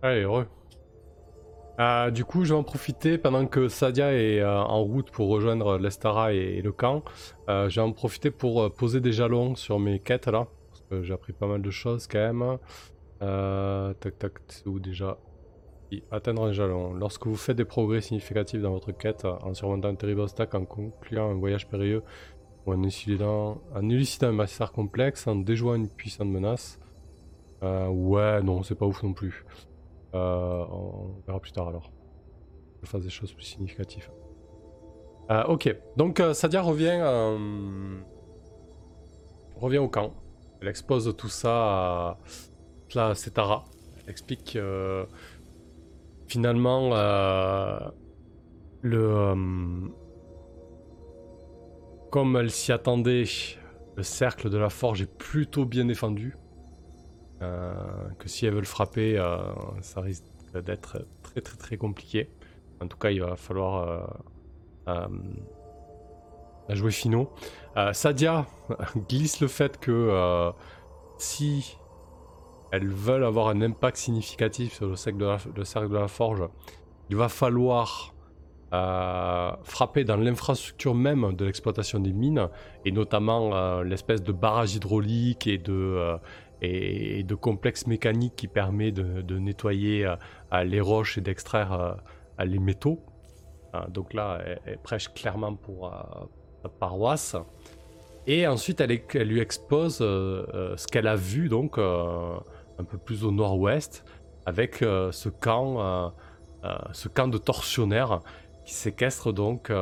Allez, heureux. Euh, du coup, je vais en profiter pendant que Sadia est euh, en route pour rejoindre l'Estara et, le camp. Euh, je vais en profiter pour poser des jalons sur mes quêtes là. Parce que j'ai appris pas mal de choses quand même. tac tac, c'est où déjà Atteindre un jalon. Lorsque vous faites des progrès significatifs dans votre quête en surmontant un terrible obstacle, en concluant un voyage périlleux ou en élucidant, en élucidant un massacre complexe, en déjouant une puissante menace. ouais, non, c'est pas ouf non plus. Euh, on verra plus tard alors. Je fasse des choses plus significatives. Euh, ok, donc euh, Sadia revient, revient au camp. Elle expose tout ça à la Setara. Elle explique que finalement le comme elle s'y attendait, le cercle de la forge est plutôt bien défendu. Euh, que si elles veulent frapper, euh, ça risque d'être très très très compliqué. En tout cas, il va falloir euh, jouer finaux. Sadia glisse le fait que si elles veulent avoir un impact significatif sur le cercle de la, le cercle de la forge, il va falloir frapper dans l'infrastructure même de l'exploitation des mines, et notamment l'espèce de barrage hydraulique et de, et, de complexes mécaniques qui permet de, nettoyer euh, les roches et d'extraire euh, les métaux. Euh, donc là, elle, prêche clairement pour sa paroisse. Et ensuite, elle, lui expose ce qu'elle a vu, donc un peu plus au nord-ouest, avec ce camp, ce camp de tortionnaires qui séquestrent donc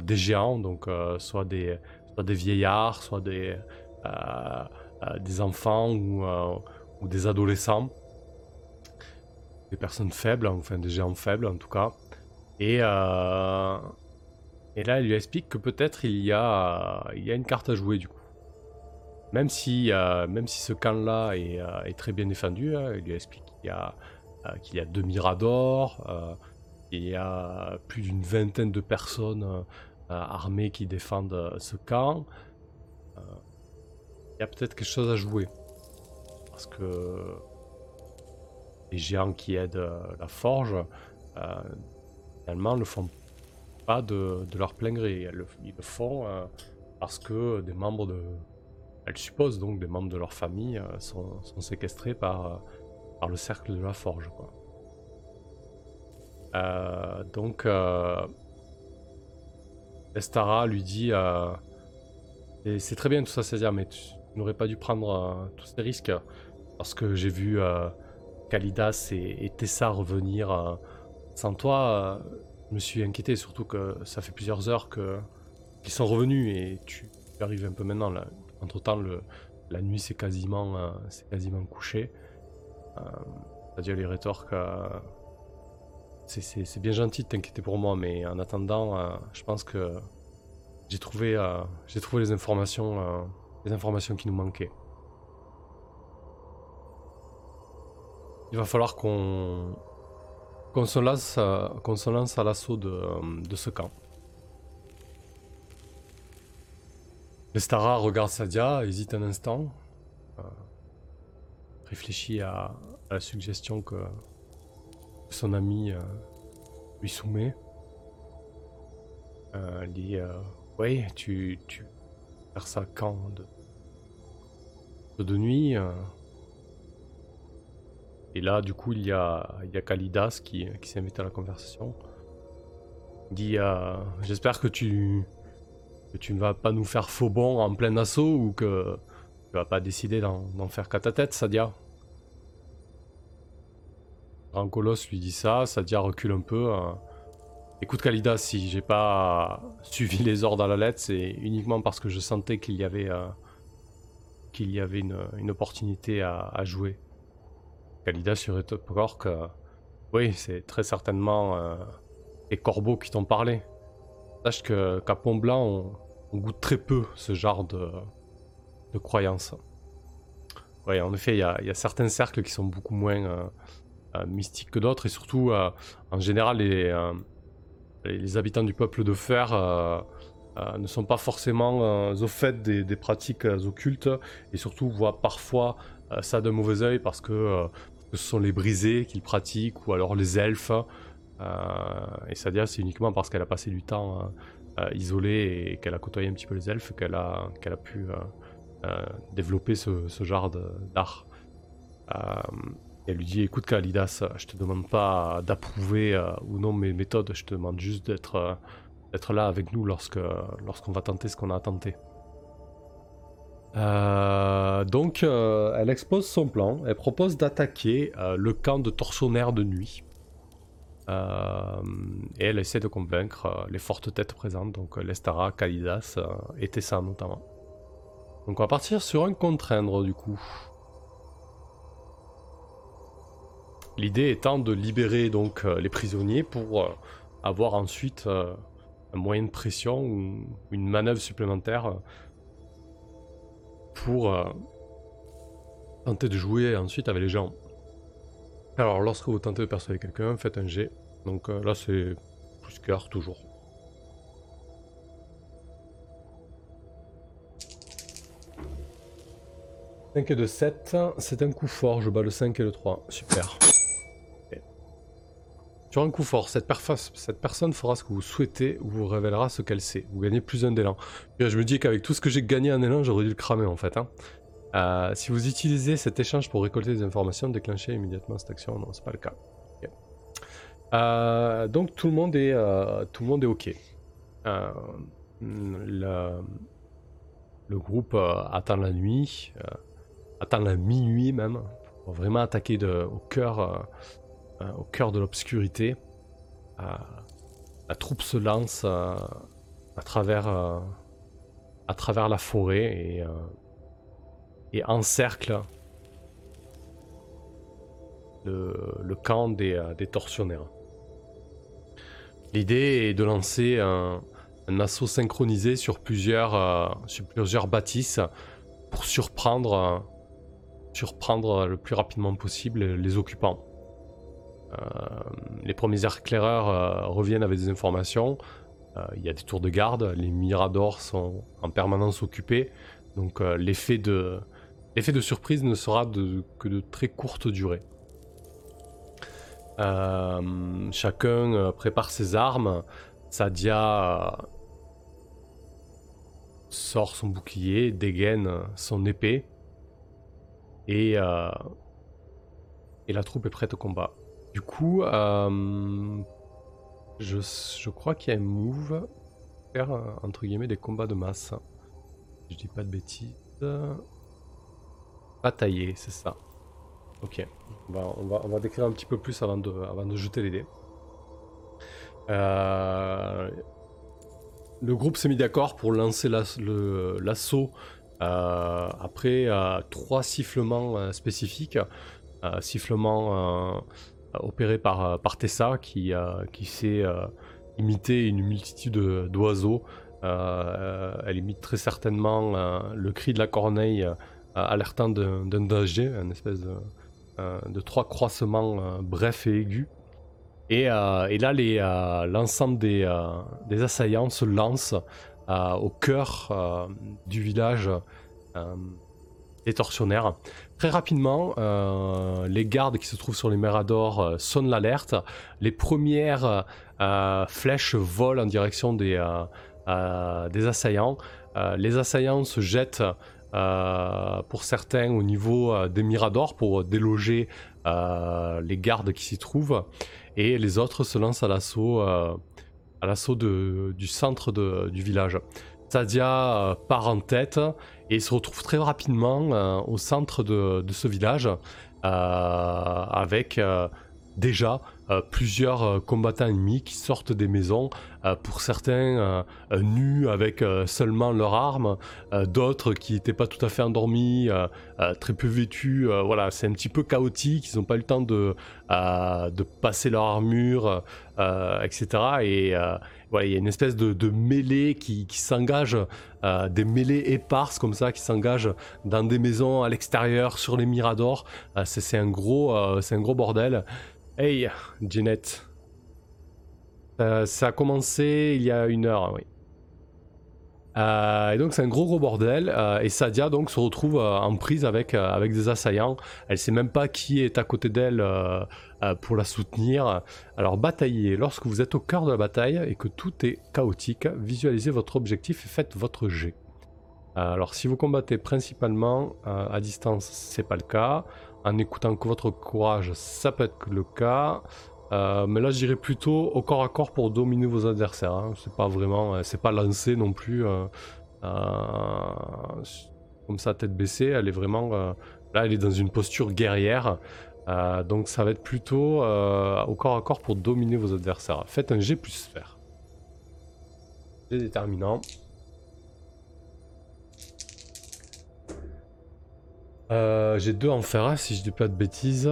des géants, donc soit des, vieillards, soit des des enfants euh, ou, des adolescents, des personnes faibles, enfin des géants faibles en tout cas. Et, euh, et là, elle lui explique que peut-être il, y a, une carte à jouer du coup. Même si, même si ce camp-là est, est, très bien défendu, hein, il lui explique qu'il y a, deux miradors, il y a plus d'une vingtaine de personnes armées qui défendent ce camp il y a peut-être quelque chose à jouer. Parce que les géants qui aident euh, la forge, euh, finalement, ne font pas de, leur plein gré. ils le font euh, parce que des membres de. Elles supposent donc des membres de leur famille sont, séquestrés par, par le cercle de la forge. Quoi. donc, Estara lui dit C'est très bien tout ça, c'est-à-dire, mais tu, n'aurais pas dû prendre euh, tous ces risques parce que j'ai vu euh, Kalidas et, Tessa revenir euh, sans toi. je me suis inquiété, surtout que ça fait plusieurs heures que qu'ils sont revenus et tu, arrives un peu maintenant. Entre temps, la nuit c'est quasiment, c'est quasiment couché. C'est-à-dire les rétorques. c'est bien gentil de t'inquiéter pour moi, mais en attendant, je pense que j'ai trouvé, j'ai trouvé les informations les informations qui nous manquaient. Il va falloir qu'on qu'on se lance, qu'on se lance à l'assaut de, de, ce camp. Lestara regarde Sadia, hésite un instant, euh, réfléchit à, la suggestion que son ami euh, lui soumet. Euh, dit Oui, tu, tu faire ça quand de, de nuit. Euh. Et là, du coup, il y a, il Kalidas qui, s'invite à la conversation. Il dit euh, J'espère que tu, que tu ne vas pas nous faire faux bon en plein assaut ou que tu vas pas décider d'en faire qu'à ta tête, Sadia. Rancolos lui dit ça, Sadia recule un peu. Euh. Écoute Kalidas, si j'ai pas suivi les ordres à la lettre, c'est uniquement parce que je sentais qu'il y avait qu'il y avait une, opportunité à, jouer. Kalida sur encore que oui, c'est très certainement euh, les corbeaux qui t'ont parlé. Sache que qu'à Pont Blanc, on, goûte très peu ce genre de, croyances. Oui, en effet, il y, a, certains cercles qui sont beaucoup moins euh, euh, mystiques que d'autres, et surtout, en général, les, habitants du peuple de fer euh, ne sont pas forcément euh, au fait des, pratiques euh, occultes et surtout voient parfois ça d'un mauvais oeil parce que ce sont les brisés qu'ils pratiquent ou alors les elfes. et Sadia, c'est uniquement parce qu'elle a passé du temps isolée et qu'elle a côtoyé un petit peu les elfes qu'elle a, qu'elle a pu développer ce, genre d'art. elle lui dit écoute Kalidas, je te demande pas d'approuver ou non mes méthodes, je te demande juste d'être d'être là avec nous lorsque lorsqu'on va tenter ce qu'on a tenté. Euh, donc, euh, elle expose son plan. Elle propose d'attaquer euh, le camp de tortionnaires de nuit. et elle essaie de convaincre les fortes têtes présentes, donc Lestara, Kalidas et Tessa notamment. Donc, on va partir sur un contraindre du coup. L'idée étant de libérer donc les prisonniers pour avoir ensuite un moyen de pression ou une manœuvre supplémentaire pour euh, tenter de jouer ensuite avec les gens. Alors, lorsque vous tentez de persuader quelqu'un, faites un G. Donc euh, là, c'est plus cœur, toujours. « 5 et de 7, c'est un coup fort, je bats le 5 et le 3, super. Sur un coup fort, cette, personne fera ce que vous souhaitez ou vous révélera ce qu'elle sait. Vous gagnez plus un d'élan. Je me dis qu'avec tout ce que j'ai gagné en élan, j'aurais dû le cramer en fait. Hein. Euh, si vous utilisez cet échange pour récolter des informations, déclenchez immédiatement cette action. Non, c'est pas le cas. Euh, donc tout le monde est, euh, tout le monde est ok. Le, groupe attend la nuit, attend la minuit même, pour vraiment attaquer au cœur euh, au cœur de l'obscurité. Euh, la troupe se lance euh, à travers, à travers la forêt et, encercle le, camp des, tortionnaires. L'idée est de lancer un, assaut synchronisé sur plusieurs, bâtisses pour surprendre le plus rapidement possible les occupants. Euh, les premiers éclaireurs euh, reviennent avec des informations. Euh, il y a des tours de garde, les miradors sont en permanence occupés. Donc l'effet de, surprise ne sera que de très courte durée. chacun prépare ses armes. Sadia sort son bouclier, dégaine son épée. Et la troupe est prête au combat. Du coup, euh, je, crois qu'il y a un move faire euh, entre guillemets des combats de masse. Je dis pas de bêtises. Batailler, c'est ça. Ok, on va, décrire un petit peu plus avant de, jeter les dés. Euh, le groupe s'est mis d'accord pour lancer l'assaut après trois sifflements spécifiques. sifflement opéré par, euh, par Tessa qui, qui sait euh, imiter une multitude d'oiseaux. Euh, elle imite très certainement le cri de la corneille alertant d'un danger, une espèce de, trois croissements brefs et aigus. Et, et là, l'ensemble des, des, assaillants se lancent au cœur du village des tortionnaires. Très rapidement, euh, les gardes qui se trouvent sur les Méradors euh, sonnent l'alerte. Les premières euh, flèches volent en direction des, assaillants. les assaillants se jettent pour certains au niveau des Miradors pour déloger les gardes qui s'y trouvent. Et les autres se lancent à l'assaut du centre du village. Sadia part en tête et se retrouve très rapidement euh, au centre de, ce village euh, avec euh, plusieurs combattants ennemis qui sortent des maisons, pour certains nus avec seulement leurs armes, d'autres qui n'étaient pas tout à fait endormis, très peu vêtus. voilà, c'est un petit peu chaotique, ils n'ont pas eu le temps de, de passer leur armure, etc. Et il y a une espèce de, mêlée qui, s'engage, euh, des mêlées éparses comme ça, qui s'engagent dans des maisons à l'extérieur, sur les miradors. Euh, c'est un, gros, euh, un gros bordel. Hey, Jeanette. ça a commencé il y a une heure, oui. Euh, et donc c'est un gros gros bordel. Euh, et Sadia donc se retrouve euh, en prise avec, avec des assaillants. Elle sait même pas qui est à côté d'elle pour la soutenir. Alors bataillez. Lorsque vous êtes au cœur de la bataille et que tout est chaotique, visualisez votre objectif et faites votre jet. alors si vous combattez principalement à distance, c'est pas le cas. En écoutant que votre courage, ça peut être le cas. Euh, mais là, je dirais plutôt au corps à corps pour dominer vos adversaires. Hein. C'est pas vraiment, euh, c'est pas lancé non plus euh, comme ça, tête baissée. Elle est vraiment, là, elle est dans une posture guerrière. donc, ça va être plutôt au corps à corps pour dominer vos adversaires. Faites un G plus sphère. G déterminant. J'ai deux en fer si je dis pas de bêtises.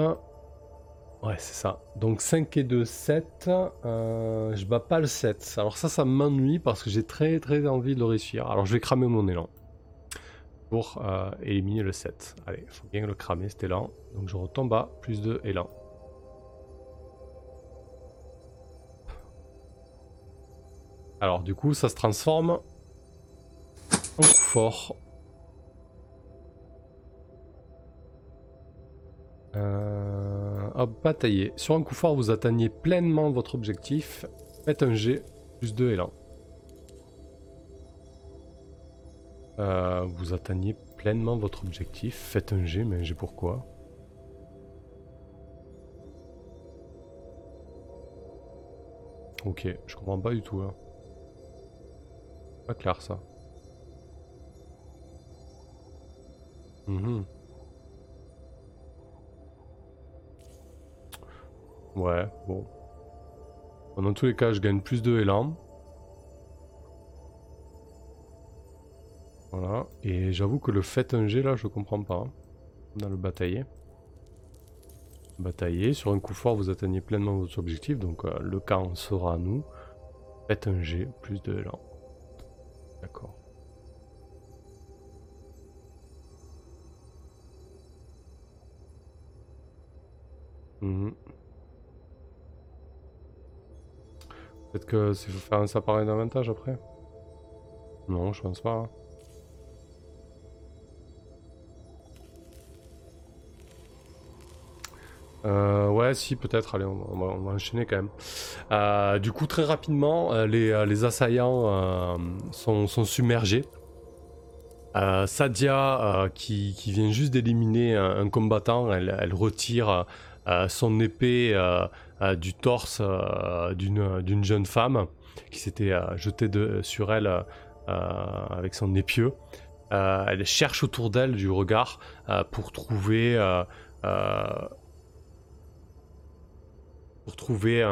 Ouais, c'est ça. Donc 5 et 2, 7. Euh, je bats pas le 7. Alors ça, ça m'ennuie parce que j'ai très très envie de le réussir. Alors je vais cramer mon élan pour euh, éliminer le 7. Allez, faut bien le cramer cet élan. Donc je retombe à plus de élan. Alors du coup, ça se transforme en coup fort. Euh, hop, batailler. Sur un coup fort, vous atteignez pleinement votre objectif. Faites un G, plus 2 élan. Euh, vous atteignez pleinement votre objectif. Faites un G, mais un G pourquoi? Ok, je comprends pas du tout. Hein. Pas clair ça. Mhm. Ouais, bon. Dans tous les cas, je gagne plus de élan. Voilà. Et j'avoue que le fait un G là, je comprends pas. Hein. Dans le batailler. Batailler. Sur un coup fort, vous atteignez pleinement votre objectif. Donc euh, le camp sera à nous. Faites un G, plus de élan. D'accord. Mhm. Peut-être que faut faire un ça pareil d'avantage après Non, je pense pas. Euh, ouais, si, peut-être. Allez, on va, enchaîner quand même. Euh, du coup, très rapidement, euh, les, assaillants sont, submergés. Sadia, qui, vient juste d'éliminer un, combattant, elle retire son épée euh, du torse euh, d'une jeune femme qui s'était euh, jetée sur elle avec son épieu. elle cherche autour d'elle du regard pour trouver pour trouver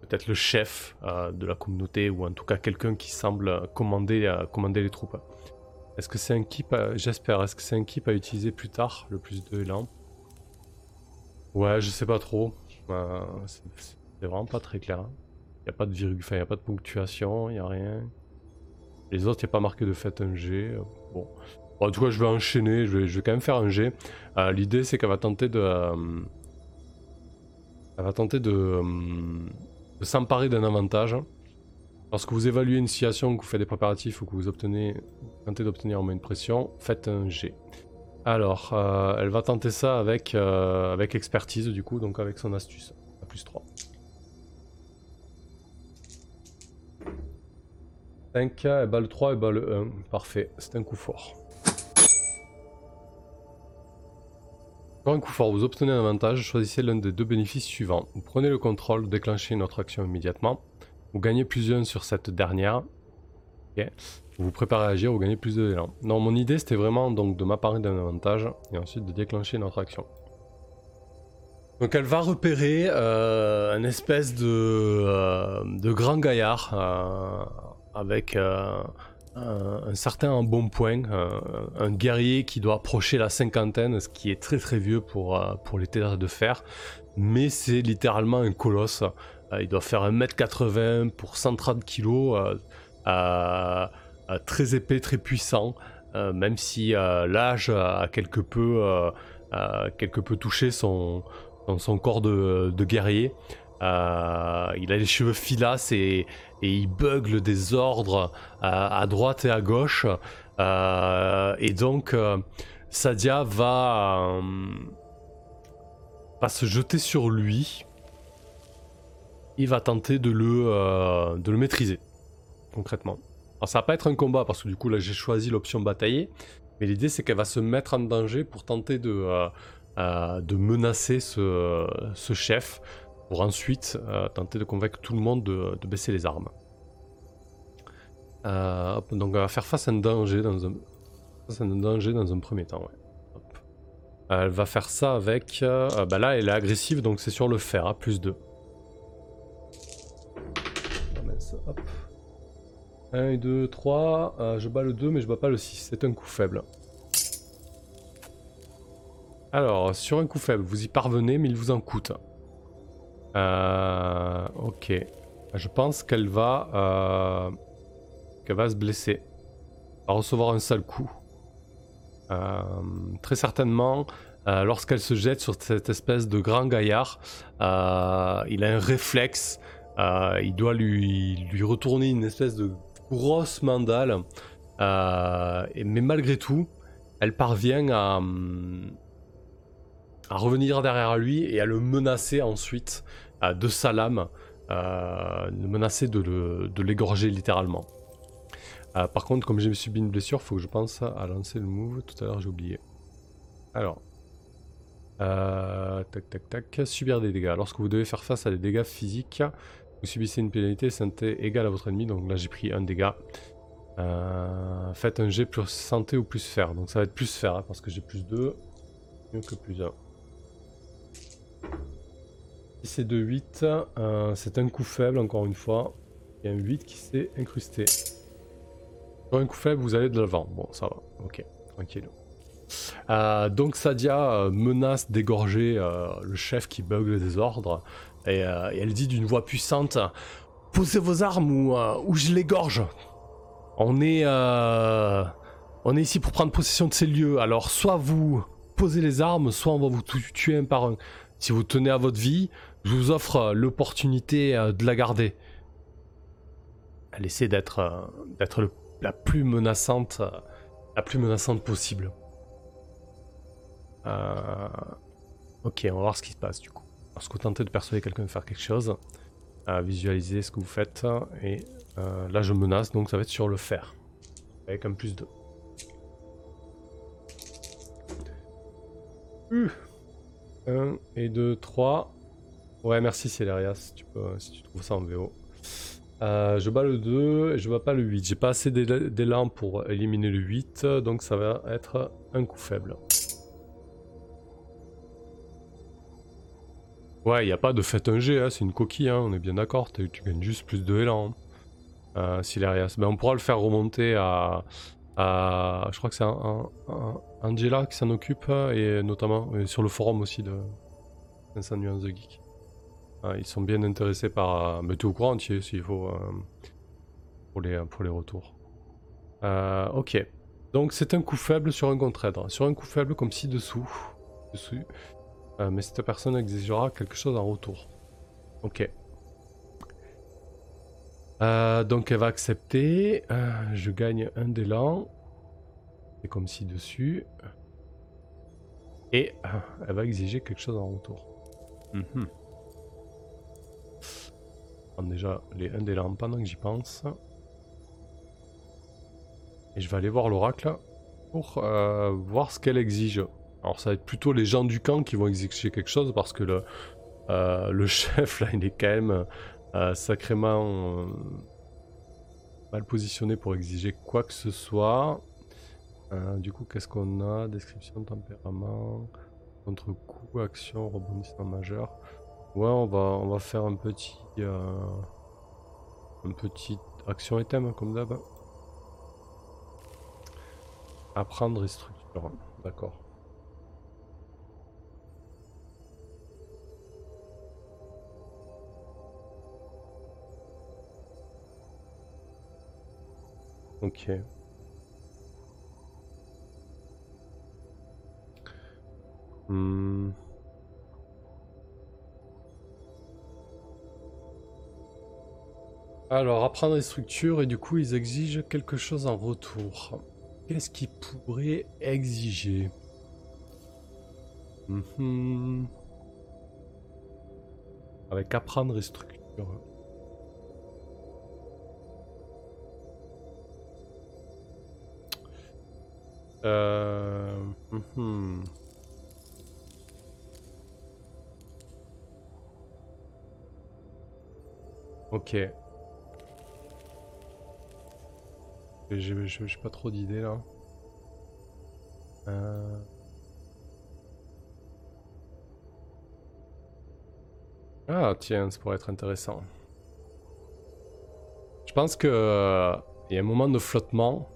peut-être le chef de la communauté ou en tout cas quelqu'un qui semble commander, commander les troupes. Est-ce que c'est un keep, j'espère, est-ce que c'est un keep à utiliser plus tard, le plus de élan? Ouais, je sais pas trop. Bah, c'est vraiment pas très clair. Il n'y a pas de virgule, enfin, il a pas de ponctuation, il n'y a rien. Les autres, il n'y a pas marqué de fait un G. Bon. en tout cas, je vais enchaîner, je vais, quand même faire un G. Euh, l'idée, c'est qu'elle va tenter de. Euh, elle va tenter de, euh, de s'emparer d'un avantage. Lorsque vous évaluez une situation, que vous faites des préparatifs ou que vous obtenez, tentez d'obtenir moins de pression, faites un G. Alors, euh, elle va tenter ça avec, euh, avec expertise, du coup, donc avec son astuce. À plus 3. 5, elle bat le 3, elle bat le 1. Parfait, c'est un coup fort. Pour un coup fort, vous obtenez un avantage, choisissez l'un des deux bénéfices suivants. Vous prenez le contrôle, déclenchez une autre action immédiatement. Vous gagnez plus 1 sur cette dernière. Ok vous préparez à agir, vous gagnez plus d'élan. Non, mon idée c'était vraiment donc de m'apparer d'un avantage et ensuite de déclencher notre action. Donc elle va repérer euh, un espèce de, euh, de grand gaillard euh, avec un, certain bon point, un guerrier qui doit approcher la cinquantaine, ce qui est très très vieux pour, pour les terres de fer, mais c'est littéralement un colosse. il doit faire 1m80 pour 130 kg. Euh, très épais, très puissant, euh, même si euh, l'âge a quelque peu, touché son, corps de, guerrier. Euh, il a les cheveux filasses et, il bugle des ordres à, droite et à gauche. Euh, et donc, Sadia va, va se jeter sur lui. Il va tenter de le, de le maîtriser, concrètement. Alors ça va pas être un combat parce que du coup là j'ai choisi l'option batailler. Mais l'idée c'est qu'elle va se mettre en danger pour tenter de, de menacer ce, ce chef pour ensuite euh, tenter de convaincre tout le monde de, baisser les armes. Euh, donc elle va faire face à un danger dans un, danger dans un premier temps. Elle va faire ça avec... Euh, bah là elle est agressive donc c'est sur le fer, à plus 2. 1, 2, 3, je bats le 2 mais je bats pas le 6, c'est un coup faible. Alors, sur un coup faible, vous y parvenez mais il vous en coûte. Euh, ok. Je pense qu'elle va, euh, qu'elle va se blesser. Va recevoir un sale coup. Euh, très certainement, euh, lorsqu'elle se jette sur cette espèce de grand gaillard, il a un réflexe. il doit lui, lui retourner une espèce de grosse mandale. mais malgré tout, elle parvient à, revenir derrière lui et à le menacer ensuite de sa lame, euh, menacer de l'égorger littéralement. Euh, par contre, comme j'ai subi une blessure, faut que je pense à lancer le move. Tout à l'heure, j'ai oublié. Alors, euh, tac tac tac, subir des dégâts. Lorsque vous devez faire face à des dégâts physiques, vous subissez une pénalité santé égale à votre ennemi. Donc là, j'ai pris un dégât. faites un G plus santé ou plus fer. Donc ça va être plus fer hein, parce que j'ai plus 2. Mieux que plus 1 c'est de 8, euh, c'est un coup faible encore une fois. Il y a un 8 qui s'est incrusté. Sur un coup faible, vous allez de l'avant. Bon, ça va. Ok, tranquille. Euh, donc Sadia euh, menace d'égorger le chef qui bugle des ordres. Et, elle dit d'une voix puissante Posez vos armes ou, ou je l'égorge. On est, on est ici pour prendre possession de ces lieux. Alors soit vous posez les armes, soit on va vous tuer un par un. Si vous tenez à votre vie, je vous offre euh, l'opportunité euh, de la garder. Elle essaie d'être euh, d'être la plus menaçante, la plus menaçante possible. Ok, on va voir ce qui se passe du coup. Lorsque vous tentez de persuader quelqu'un de faire quelque chose, visualisez ce que vous faites. Et là, je menace, donc ça va être sur le fer. Avec un plus 2. 1 et 2, 3. Ouais, merci Célérias, si tu, peux, si tu trouves ça en VO. Euh, je bats le 2 et je bats pas le 8. J'ai pas assez d'élan pour éliminer le 8, donc ça va être un coup faible. Ouais, il n'y a pas de fait un G, hein, c'est une coquille, hein, on est bien d'accord, tu gagnes juste plus de élan. Hein. Euh, ben, on pourra le faire remonter à, je crois que c'est Angela qui s'en occupe, et notamment sur le forum aussi de Vincent Nuance de Geek. Ah, ils sont bien intéressés par. Mais tu au courant entier s'il faut. Euh, pour, les, pour les retours. Euh, ok. Donc c'est un coup faible sur un contre-aide. Sur un coup faible comme ci-dessous. Euh, mais cette personne exigera quelque chose en retour. Ok. donc elle va accepter. je gagne un d'élan. C'est comme ci-dessus. Et elle va exiger quelque chose en retour. Mhm déjà les 1 des lampes pendant que j'y pense. Et je vais aller voir l'oracle pour euh, voir ce qu'elle exige. Alors ça va être plutôt les gens du camp qui vont exiger quelque chose parce que le, euh, chef là il est quand même euh, sacrément mal positionné pour exiger quoi que ce soit. du coup qu'est-ce qu'on a? Description, tempérament, contre-coup, action, rebondissement majeur. Ouais, on va, on va faire un petit... Euh, un petit action et thème, comme d'hab. Apprendre et structure. D'accord. Ok. Hmm. Alors, apprendre les structures et du coup, ils exigent quelque chose en retour. Qu'est-ce qu'ils pourraient exiger? Mhm. Avec apprendre les structures. Euh... mhm. Ok. J'ai pas trop d'idées là. Euh, Ah tiens, ça pourrait être intéressant. Je pense que euh, il y a un moment de flottement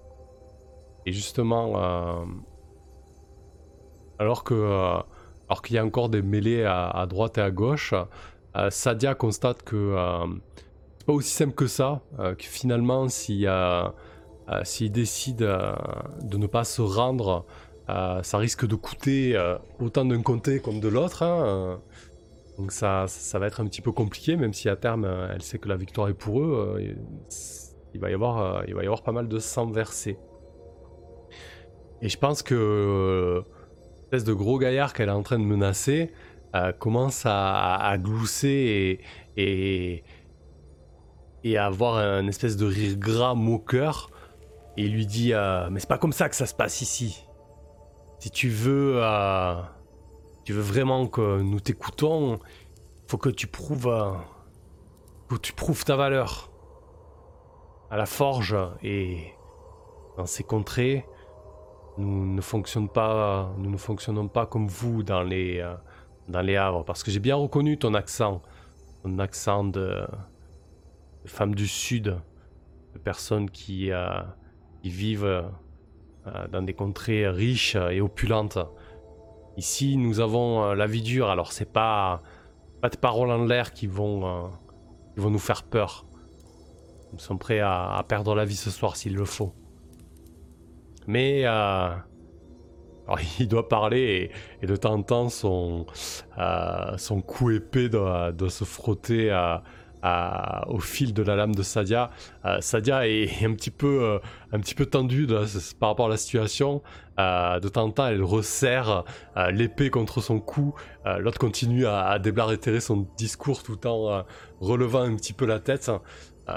et justement euh, alors que euh, alors qu'il y a encore des mêlées à, droite et à gauche, euh, Sadia constate que c'est pas aussi simple que ça, que finalement euh, s'il décide de ne pas se rendre, ça risque de coûter autant d'un côté comme de l'autre. hein, donc ça, ça va être un petit peu compliqué, même si à terme elle sait que la victoire est pour eux. il, va y avoir, il va y avoir pas mal de sang versé. Et je pense que euh, espèce de gros gaillard qu'elle est en train de menacer euh, commence à, glousser et, à avoir un espèce de rire gras moqueur. Et il lui dit euh, Mais c'est pas comme ça que ça se passe ici. Si tu veux, euh, tu veux vraiment que nous t'écoutons, faut que tu prouves, euh, que tu prouves ta valeur à la forge et dans ces contrées. Nous ne fonctionnons pas, nous ne fonctionnons pas comme vous dans les, euh, dans les havres, parce que j'ai bien reconnu ton accent, ton accent de, de femme du sud, de personnes qui, euh, vivent euh, dans des contrées riches et opulentes. Ici, nous avons euh, la vie dure, alors c'est pas, pas des paroles en l'air qui vont, qui vont nous faire peur. Nous sommes prêts à perdre la vie ce soir s'il le faut. Mais euh, il doit parler et, de temps en temps son, euh, son cou épais doit, se frotter à- au fil de la lame de Sadia. Euh, Sadia est un petit peu, euh, tendue par rapport à la situation. Euh, de temps en temps, elle resserre euh, l'épée contre son cou. Euh, L'autre continue à, à son discours tout en euh, relevant un petit peu la tête. Euh,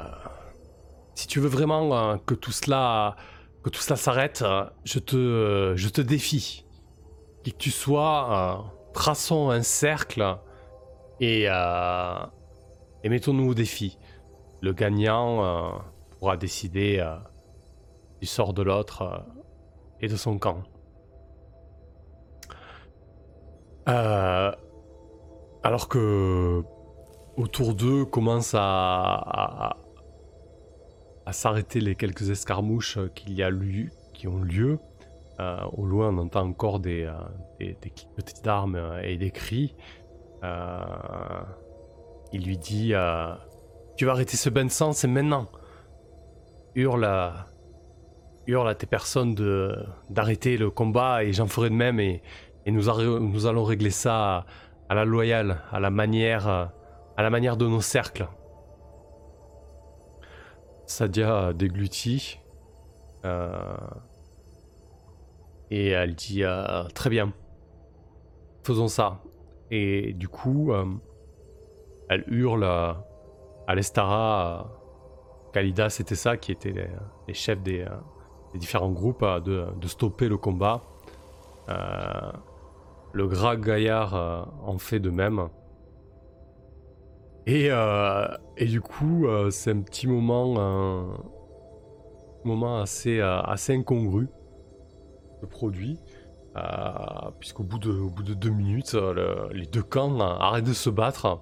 si tu veux vraiment euh, que tout cela que tout cela s'arrête, euh, je te, euh, je te défie. Qui que tu sois, euh, traçons un cercle et, et mettons-nous au défi. Le gagnant pourra décider du sort de l'autre et de son camp. Alors que autour d'eux commencent à, à- à- s'arrêter les quelques escarmouches qu'il y a qui ont lieu. Euh, au loin, on entend encore des, euh, des, des cliquetis d'armes euh, et des cris. Euh, il lui dit euh, Tu vas arrêter ce bain de sang, c'est maintenant. Hurle à, hurle à tes personnes de, d'arrêter le combat et j'en ferai de même et, et nous, nous allons régler ça à, à la loyale, à la manière, euh, à la manière de nos cercles. Sadia déglutit. euh, et elle dit euh, Très bien, faisons ça. Et du coup, euh, elle hurle à l'Estara. Kalida, c'était ça, qui étaient les, chefs des, différents groupes, de, de stopper le combat. Le gras gaillard en fait de même. Et, euh, et du coup, euh, c'est un petit moment, moment assez, euh, incongru de produit, puisqu'au bout de, au bout de deux minutes, le- les deux camps arrêtent de se battre.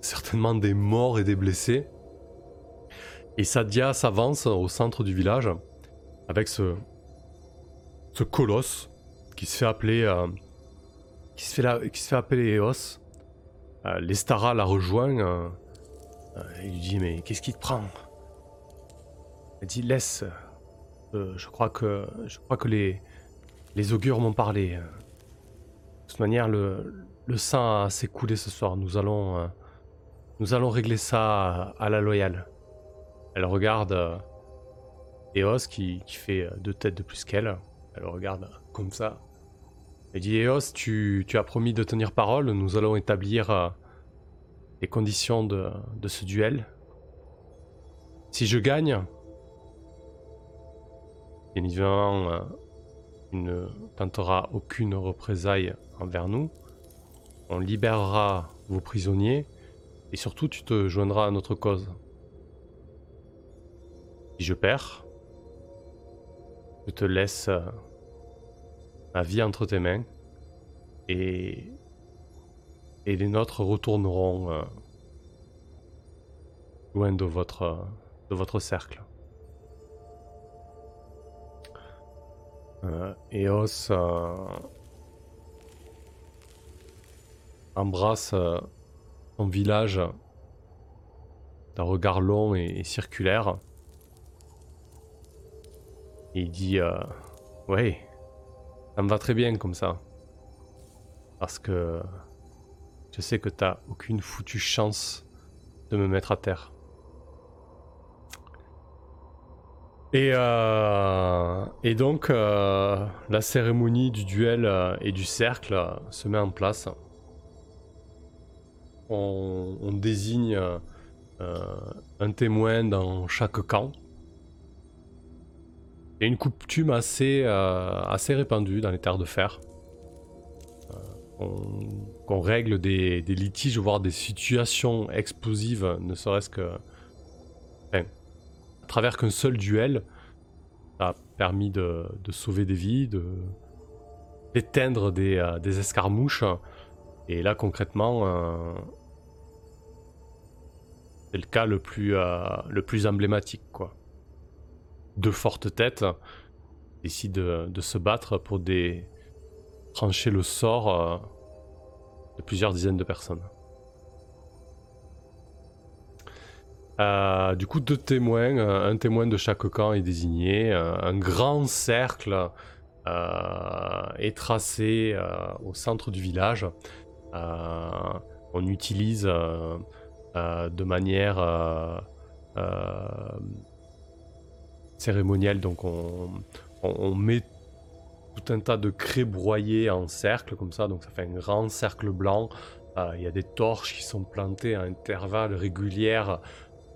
Certainement des morts et des blessés. Et Sadia s'avance au centre du village avec ce, ce colosse qui se fait appeler, qui se fait appeler Eos. Euh, L'Estara la rejoint. euh, euh, il lui dit Mais qu'est-ce qui te prend? Elle dit Laisse. euh, je crois que, je crois que les, les augures m'ont parlé. De toute manière, le, le sang s'est coulé ce soir. Nous allons, euh, nous allons régler ça à la loyale. Elle regarde euh, Eos qui, fait deux têtes de plus qu'elle. Elle regarde comme ça. Elle dit Eos, tu, as promis de tenir parole. Nous allons établir les conditions de, ce duel. Si je gagne, bien évidemment, tu ne tenteras aucune représailles envers nous. On libérera vos prisonniers et surtout tu te joindras à notre cause. Si je perds, je te laisse euh, ma vie entre tes mains et, et les nôtres retourneront euh, loin de votre, de votre cercle. Eos euh, embrasse euh, son village d'un regard long et, circulaire. Et il dit Ouais, ça me va très bien comme ça. Parce que je sais que t'as aucune foutue chance de me mettre à terre. Et, euh, et donc, euh, la cérémonie du duel euh, et du cercle se met en place. On, désigne un témoin dans chaque camp. Une coutume assez, assez répandue dans les terres de fer. qu'on règle des, litiges, voire des situations explosives, ne serait-ce que travers qu'un seul duel a permis de, sauver des vies, d'éteindre des, euh, des, escarmouches. Et là, concrètement, euh, c'est le cas le plus, euh, le plus emblématique. Quoi. Deux fortes têtes décident de, se battre pour trancher le sort de plusieurs dizaines de personnes. Euh, du coup, deux témoins, euh, un témoin de chaque camp est désigné, euh, un grand cercle est tracé au centre du village. on utilise de manière cérémonielle, donc on, met tout un tas de craies broyées en cercle comme ça, donc ça fait un grand cercle blanc. Il y a des torches qui sont plantées à intervalles réguliers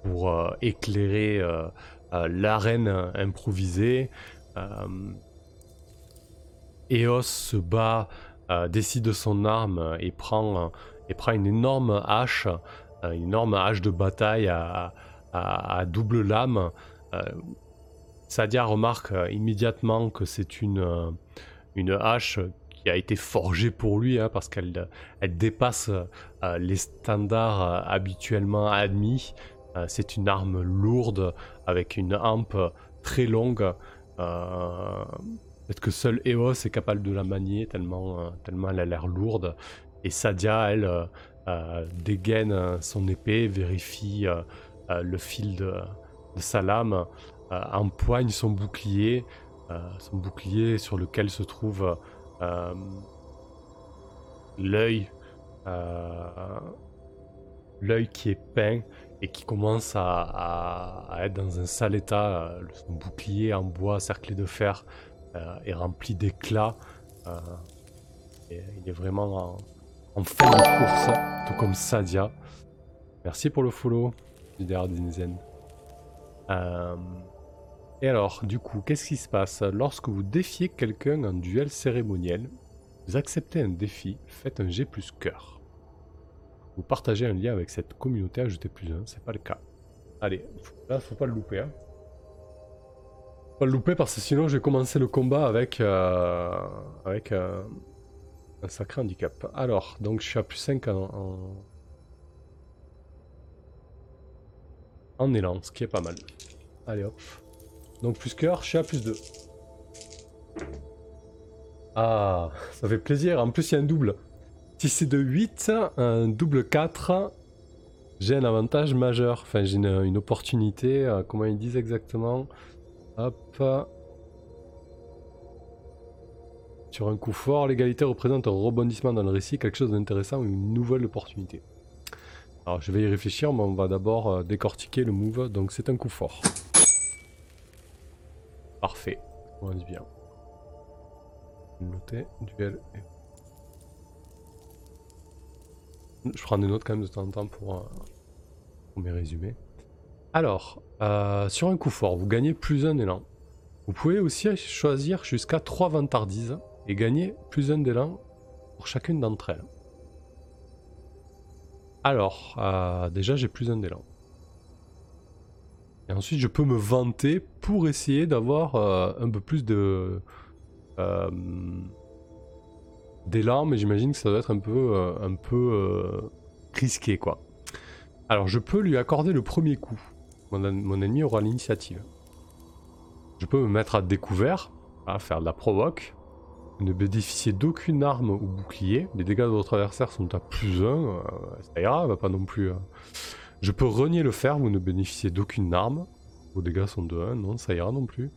pour euh, éclairer euh, euh, l'arène improvisée. Eos se bat, décide son arme et prend, et prend une énorme hache, une énorme hache de bataille à, double lame. Sadia remarque immédiatement que c'est une, une hache qui a été forgée pour lui, hein, parce qu'elle elle dépasse les standards habituellement admis. Euh, c'est une arme lourde avec une hampe très longue. Euh, peut-être que seul Eos est capable de la manier tellement, euh, tellement elle a l'air lourde. Et Sadia, elle, dégaine son épée, vérifie le fil de, sa lame, empoigne son bouclier, son bouclier sur lequel se trouve l'œil, l'œil qui est peint et qui commence à, être dans un sale état. Euh, son bouclier en bois cerclé de fer euh, est rempli d'éclats. Euh, il est vraiment en, fin de course, tout comme Sadia. Merci pour le follow, leader d'Inzen. Et alors, du coup, qu'est-ce qui se passe Lorsque vous défiez quelqu'un en duel cérémoniel, vous acceptez un défi, faites un G plus cœur. Vous partagez un lien avec cette communauté, ajoutez plus un, c'est pas le cas. Allez, là faut pas le louper. Hein. Faut pas le louper parce que sinon je vais commencer le combat avec, euh, avec euh, un sacré handicap. Alors, donc je suis à plus 5 en, en, élan, ce qui est pas mal. Allez hop. Donc plus cœur, je suis à plus 2. Ah, ça fait plaisir. En plus, il y a un double. Si c'est de 8, un double 4, j'ai un avantage majeur. Enfin, j'ai une, opportunité. Euh, comment ils disent exactement? Hop. Sur un coup fort, l'égalité représente un rebondissement dans le récit, quelque chose d'intéressant une nouvelle opportunité. Alors je vais y réfléchir, mais on va d'abord euh, décortiquer le move, donc c'est un coup fort. Parfait, on dit bien. Duel Je prends des notes quand même de temps en temps pour, euh, mes résumés. Alors, euh, sur un coup fort, vous gagnez plus un élan. Vous pouvez aussi choisir jusqu'à 3 vantardises et gagner plus un d'élan pour chacune d'entre elles. Alors, euh, déjà j'ai plus un d'élan. Et ensuite je peux me vanter pour essayer d'avoir euh, un peu plus de euh, d'élan, mais j'imagine que ça doit être un peu, un peu risqué quoi. Alors je peux lui accorder le premier coup. Mon, ennemi aura l'initiative. Je peux me mettre à découvert, à faire de la provoque, ne bénéficiez d'aucune arme ou bouclier. Les dégâts de votre adversaire sont à plus 1. Euh, ça ira, va pas non plus. Je peux renier le fer, vous ne bénéficiez d'aucune arme. Vos dégâts sont de 1, non, ça ira non plus.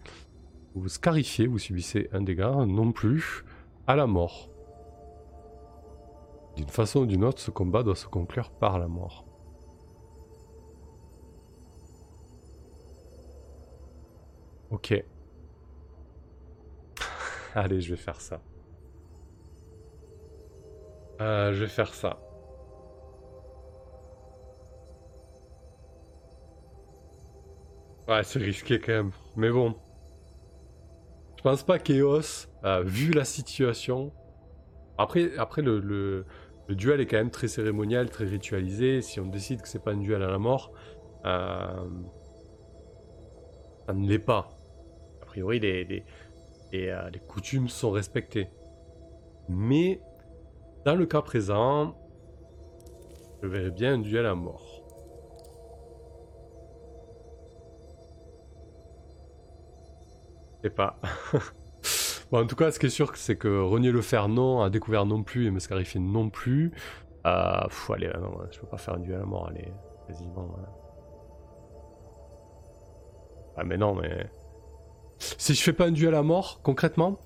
Vous scarifiez, vous subissez un dégât, non plus. À la mort. D'une façon ou d'une autre, ce combat doit se conclure par la mort. Ok. Allez, je vais faire ça. Euh, je vais faire ça. Ouais, c'est risqué quand même. Mais bon. Je pense pas qu'Eos, vu la situation... Après, après le, duel est quand même très cérémonial, très ritualisé. Si on décide que c'est pas un duel à la mort, euh, ça ne l'est pas. A priori, les, euh, les coutumes sont respectées. Mais dans le cas présent, je verrais bien un duel à mort. Je sais pas. bon, en tout cas, ce qui est sûr, c'est que Renier le faire non, a découvert non plus et me scarifier non plus. Euh, allez, non, je peux pas faire un duel à mort, allez, quasiment. Ah, mais non, mais. Si je fais pas un duel à mort, concrètement,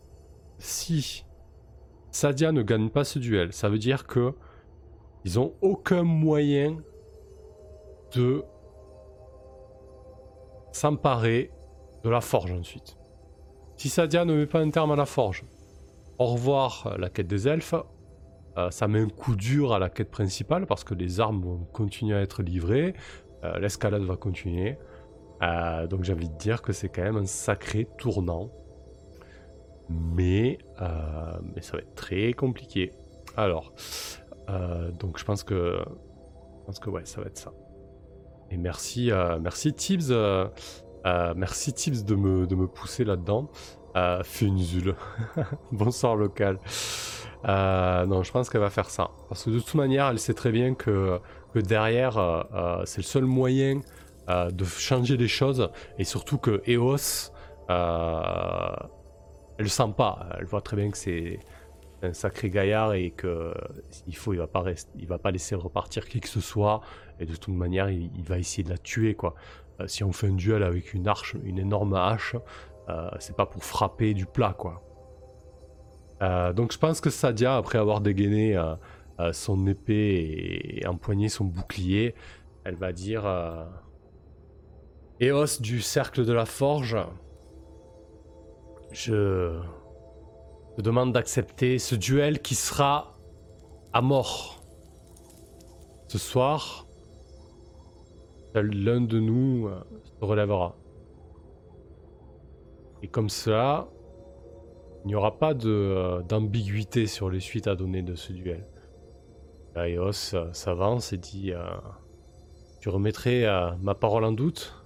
si Sadia ne gagne pas ce duel, ça veut dire que ils ont aucun moyen de s'emparer de la forge ensuite. Si Sadia ne met pas un terme à la forge, au revoir euh, la quête des elfes, euh, ça met un coup dur à la quête principale parce que les armes vont continuer à être livrées, euh, l'escalade va continuer. Donc j'ai envie de dire que c'est quand même un sacré tournant. Mais, mais ça va être très compliqué. Alors, donc je pense que je pense que ouais, ça va être ça. Et merci, merci Tibbs, merci Tibbs de me, de me pousser là-dedans. Funzul, bonsoir local. non, je pense qu'elle va faire ça. Parce que de toute manière, elle sait très bien que, que derrière, c'est le seul moyen euh, de changer les choses et surtout que EOS, euh, elle le sent pas. Elle voit très bien que c'est un sacré gaillard et que il faut, il va pas il va pas laisser repartir qui que ce soit et de toute manière, il, va essayer de la tuer quoi. Euh, si on fait un duel avec une arche, une énorme hache, c'est pas pour frapper du plat quoi. donc je pense que Sadia, après avoir dégainé son épée et empoigné son bouclier, elle va dire Eos du cercle de la forge, je te demande d'accepter ce duel qui sera à mort. Ce soir, l'un de nous euh, se relèvera. Et comme cela, il n'y aura pas euh, d'ambiguïté sur les suites à donner de ce duel. Eos euh, s'avance et dit Tu remettrais ma parole en doute?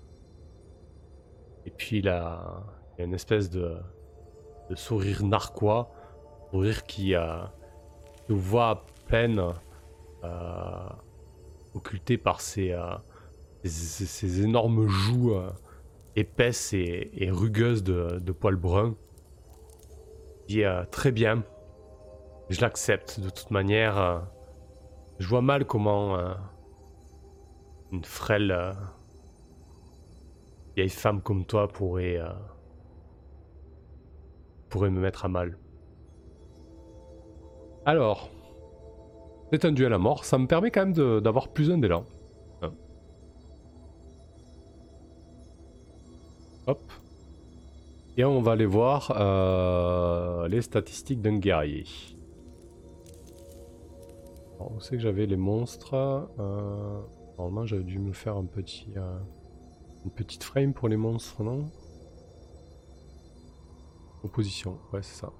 Et puis il a, une espèce de, sourire narquois, sourire qui nous voit à peine occulté par ces, euh, énormes joues euh, épaisses et, rugueuses de, poils bruns. Il dit très bien, je l'accepte de toute manière. je vois mal comment une frêle vieille femme comme toi pourrait, euh, pourrait me mettre à mal. Alors, C'est un duel à mort. Ça me permet quand même d'avoir plus un d'élan. Hop. Et on va aller voir euh, les statistiques d'un guerrier. on sait que j'avais les monstres. Euh, normalement, j'avais dû me faire un petit, euh, une petite frame pour les monstres, non? Opposition, ouais, c'est ça.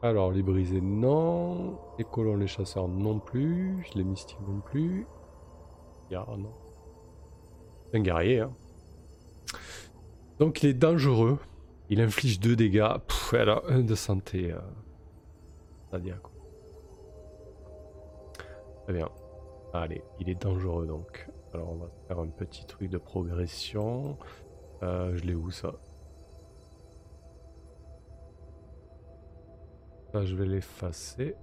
Alors, les brisés, non. Les colons, les chasseurs, non plus. Les mystiques, non plus. non. un guerrier, hein. Donc, il est dangereux. Il inflige 2 dégâts. Pff, elle a 1 de santé. Euh... Très bien. Allez, il est dangereux donc. Alors, on va faire un petit truc de progression. Euh, je l'ai où ça? Je vais l'effacer.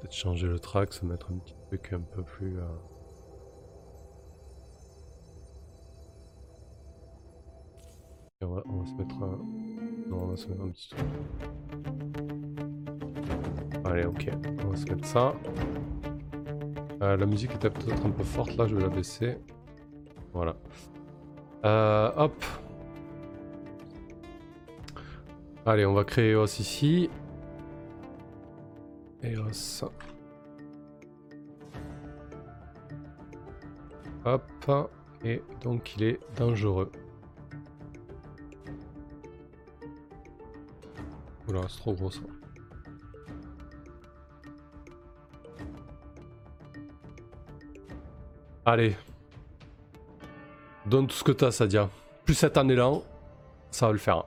Peut-être changer le track, se mettre un petit truc un peu plus... Euh, on, va, se mettre un... Non, on va se mettre un petit truc. Allez, ok. On va se mettre ça. Euh, la musique était peut-être un peu forte là, je vais la baisser. Voilà. Euh, hop. Allez, on va créer EOS ici. EOS. Hop. Et donc il est dangereux. Oula, c'est trop gros ça. Allez. Donne tout ce que t'as, Sadia. Plus cette année-là, ça va le faire.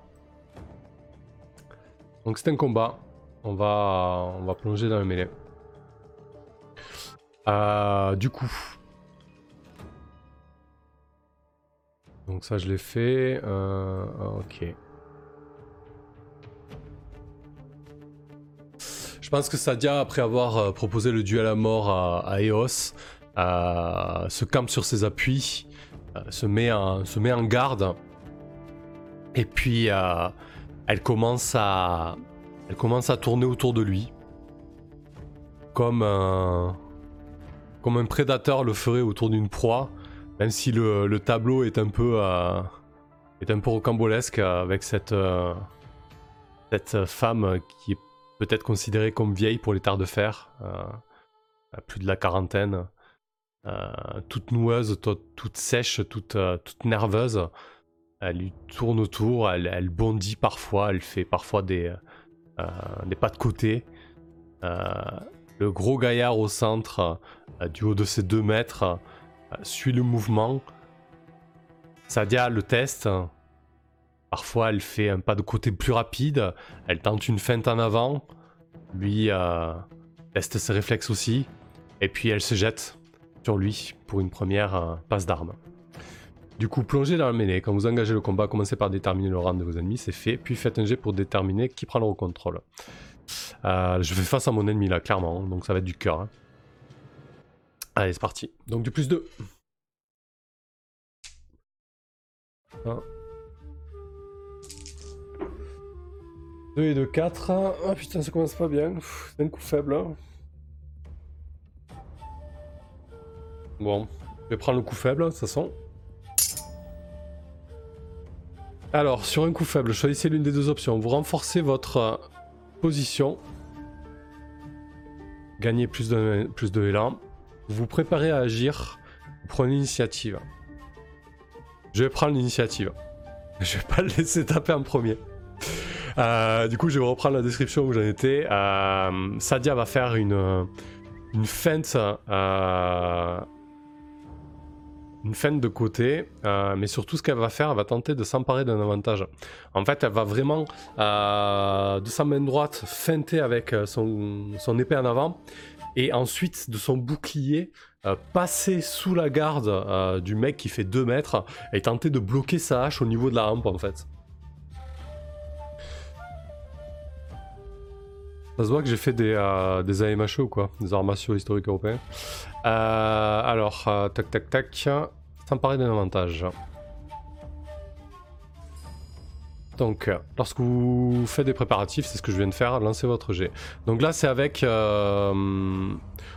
Donc c'est un combat. On va, on va plonger dans le mêlée. Euh, du coup. Donc ça je l'ai fait. Euh, ok. Je pense que Sadia, après avoir euh, proposé le duel à mort à, Eos, se campe sur ses appuis, se, met en, se met en garde. Et puis elle commence à, tourner autour de lui, comme un, prédateur le ferait autour d'une proie, même si le, tableau est un peu, euh, est un peu rocambolesque avec cette, euh, cette femme qui est peut-être considérée comme vieille pour les de fer, euh, plus de la quarantaine, toute noueuse, toute, sèche, toute, nerveuse. Elle lui tourne autour, elle, bondit parfois, elle fait parfois des, euh, des pas de côté. Euh, le gros gaillard au centre, euh, du haut de ses 2 mètres, suit le mouvement. Sadia le test. Parfois, elle fait un pas de côté plus rapide. Elle tente une feinte en avant. Lui teste ses réflexes aussi. Et puis, elle se jette sur lui pour une première passe d'armes. Du coup, plongez dans la mêlée. Quand vous engagez le combat, commencez par déterminer le rang de vos ennemis, c'est fait. Puis faites un jet pour déterminer qui prend le contrôle. Euh, je fais face à mon ennemi là, clairement. Donc ça va être du cœur. Hein. Allez, c'est parti. Donc du plus 2. 2 et 2, 4. Ah putain, ça commence pas bien. C'est un coup faible. Hein. Bon, je vais prendre le coup faible, de toute façon. Alors, sur un coup faible, choisissez l'une des deux options. Vous renforcez votre position. Gagnez plus de, plus de élan. Vous vous préparez à agir. Vous prenez l'initiative. Je vais prendre l'initiative. Je vais pas le laisser taper en premier. Euh, du coup, je vais reprendre la description où j'en étais. Euh, Sadia va faire une, une feinte une feinte de côté, euh, mais surtout ce qu'elle va faire, elle va tenter de s'emparer d'un avantage. En fait, elle va vraiment, euh, de sa main droite, feinter avec euh, son, son, épée en avant, et ensuite de son bouclier, passer sous la garde du mec qui fait 2 mètres, et tenter de bloquer sa hache au niveau de la rampe en fait. Ça se voit que j'ai fait des, des AMHE ou quoi Des arts martiaux historiques européens. Euh, alors, euh, tac tac tac. Paraît d'un avantage. Donc, lorsque vous faites des préparatifs, c'est ce que je viens de faire, lancez votre jet. Donc là, c'est avec. euh,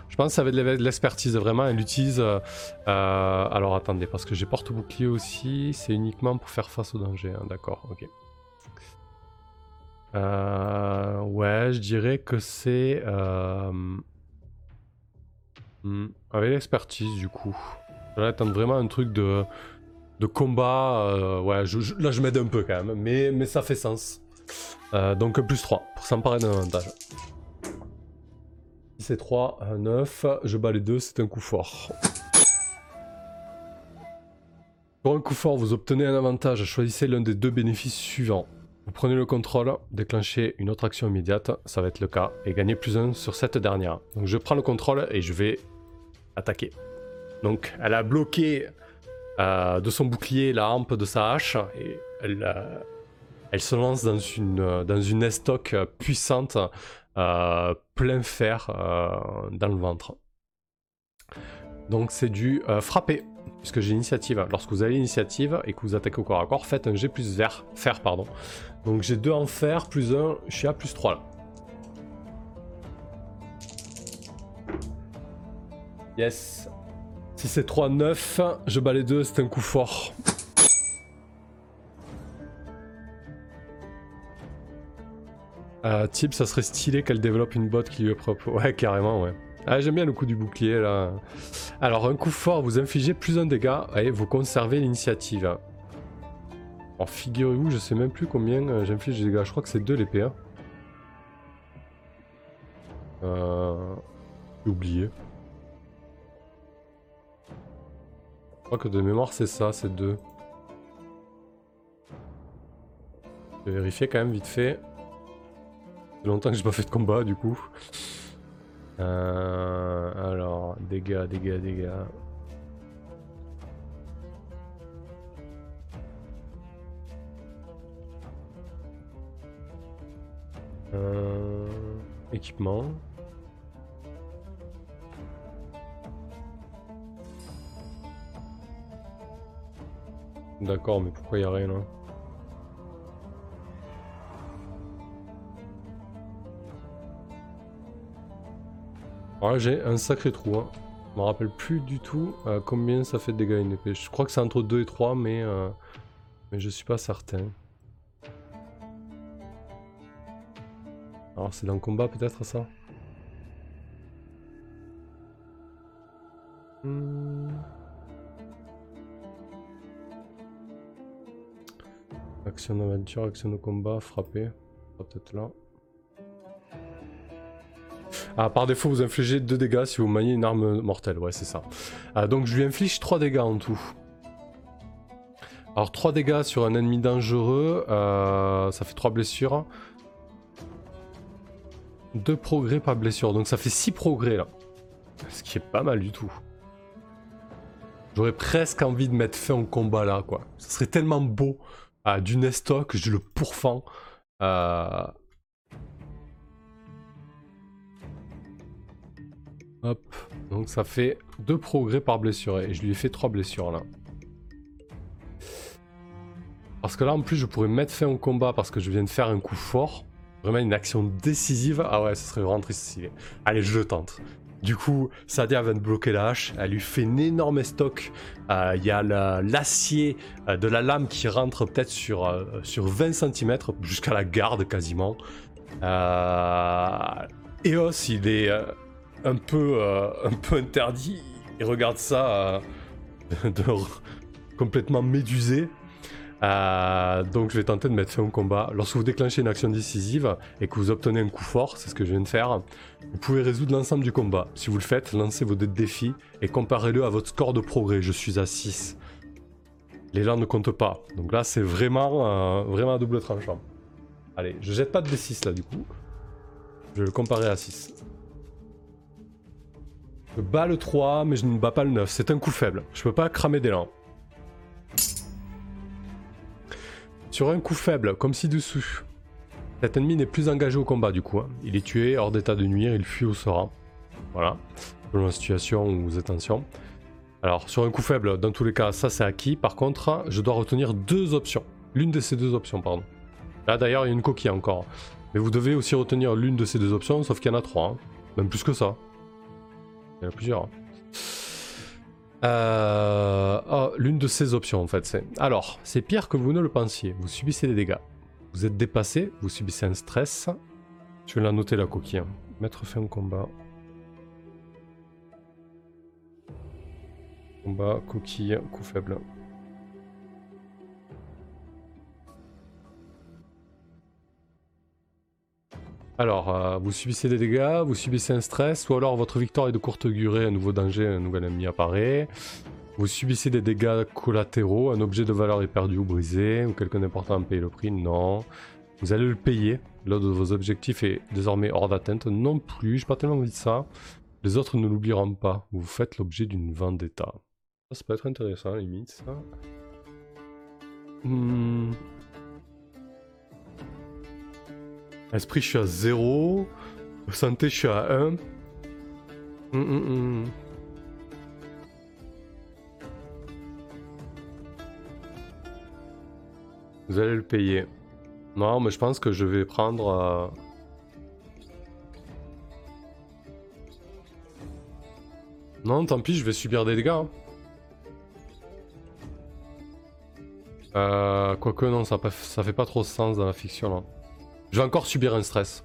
je pense que ça va être de l'expertise, vraiment. Elle utilise. euh, euh, alors attendez, parce que j'ai porte-bouclier aussi. C'est uniquement pour faire face au danger. hein, D'accord, ok. Euh, ouais, je dirais que c'est. euh, hmm, avec l'expertise, du coup. Là, tente vraiment un truc de de combat. euh, ouais, je- là je m'aide un peu quand même, mais, mais ça fait sens. Euh, donc plus 3 pour s'emparer d'un avantage. C'est 3, 9, je bats les deux, c'est un coup fort. Pour un coup fort, vous obtenez un avantage, choisissez l'un des deux bénéfices suivants. Vous prenez le contrôle, déclenchez une autre action immédiate, ça va être le cas, et gagnez plus 1 sur cette dernière. Donc je prends le contrôle et je vais attaquer. Donc elle a bloqué euh, de son bouclier la hampe de sa hache et elle, euh, se lance dans une, euh, dans une estoc puissante, plein fer dans le ventre. Donc c'est du frapper, puisque j'ai initiative. Lorsque vous avez l'initiative et que vous attaquez au corps à corps, faites un G plus vert, fer. Pardon. Donc j'ai 2 en fer, plus 1, je suis à plus 3 là. Yes. Si c'est 3, 9, je bats les deux, c'est un coup fort. Euh, type, ça serait stylé qu'elle développe une botte qui lui est propre. Ouais, carrément, ouais. Ah, j'aime bien le coup du bouclier là. Alors, un coup fort, vous infligez plus un dégât et vous conservez l'initiative. Alors, figurez-vous, je sais même plus combien euh, j'inflige de dégâts. Je crois que c'est 2 l'épée. Hein. Euh... J'ai oublié. Je crois que de mémoire, c'est ça, c'est 2. Je vais vérifier quand même vite fait. Fait longtemps que j'ai pas fait de combat du coup. Euh, alors, dégâts, dégâts, dégâts. Euh, équipement. D'accord, mais pourquoi y a rien là Voilà, j'ai un sacré trou. Hein. Je me rappelle plus du tout euh, combien ça fait de dégâts une épée. Je crois que c'est entre 2 et 3, mais, euh, mais je suis pas certain. Alors c'est dans le combat peut-être ça Hmm. Action d'aventure, action de combat, frapper. Sera Peut-être là. Ah, par défaut, vous infligez 2 dégâts si vous maniez une arme mortelle, ouais, c'est ça. Ah, donc je lui inflige 3 dégâts en tout. Alors 3 dégâts sur un ennemi dangereux, euh, ça fait 3 blessures. 2 progrès par blessure, donc ça fait 6 progrès là. Ce qui est pas mal du tout. J'aurais presque envie de mettre fin au combat là, quoi. Ce serait tellement beau. Ah, du Nestoc, je le pourfends. Euh, Hop, donc ça fait 2 progrès par blessure et je lui ai fait 3 blessures là. Parce que là en plus je pourrais mettre fin au combat parce que je viens de faire un coup fort. Vraiment une action décisive. Ah ouais, ça serait vraiment très. Allez, je le tente. Du coup, Sadia de bloquer la hache, elle lui fait une énorme stock. Euh, Il y a la- l'acier euh, de la lame qui rentre peut-être sur, euh, sur 20 cm, jusqu'à la garde quasiment. Eos, il est un, peu, un peu interdit. Il regarde ça complètement médusé. Euh, donc je vais tenter de mettre fin au combat. Lorsque vous déclenchez une action décisive et que vous obtenez un coup fort, c'est ce que je viens de faire, vous pouvez résoudre l'ensemble du combat. Si vous le faites, lancez vos dés de défi et comparez-le à votre score de progrès. Je suis à 6. Les gens ne comptent pas. Donc là, c'est vraiment, euh, vraiment à double tranchant. Allez, je jette pas de D6 là du coup. Je vais le comparer à 6. Je bats le 3, mais je ne bats pas le 9. C'est un coup faible. Je peux pas cramer d'élan. Sur un coup faible, comme ci-dessous, cet ennemi n'est plus engagé au combat du coup. hein. Il est tué, hors d'état de nuire, il fuit au sera. Voilà, selon la situation ou vos intentions. Alors, sur un coup faible, dans tous les cas, ça c'est acquis. Par contre, je dois retenir deux options. L'une de ces deux options, pardon. Là d'ailleurs, il y a une coquille encore. Mais vous devez aussi retenir l'une de ces deux options, sauf qu'il y en a trois. hein. Même plus que ça. Il y en a plusieurs. hein. Euh, oh, l'une de ces options en fait, c'est. Alors, c'est pire que vous ne le pensiez. Vous subissez des dégâts. Vous êtes dépassé, vous subissez un stress. Je vais la noter la coquille. hein. Mettre fin au combat. Combat, coquille, coup faible. Alors, euh, vous subissez des dégâts, vous subissez un stress, ou alors votre victoire est de courte durée, un nouveau danger, un nouvel ennemi apparaît. Vous subissez des dégâts collatéraux, un objet de valeur est perdu ou brisé, ou quelqu'un d'important a payé le prix, non. Vous allez le payer, l'un de vos objectifs est désormais hors d'atteinte, non plus, j'ai pas tellement envie de ça. Les autres ne l'oublieront pas, vous faites l'objet d'une vendetta. Ça, ça peut être intéressant, limite, ça. Hmm. Esprit, je suis à 0. Santé, je suis à 1. Hum, hum, hum. Vous allez le payer. Non, mais je pense que je vais prendre... euh, Non, tant pis, je vais subir des dégâts. hein. Euh, quoique non, ça, ça fait pas trop sens dans la fiction là. Je vais encore subir un stress.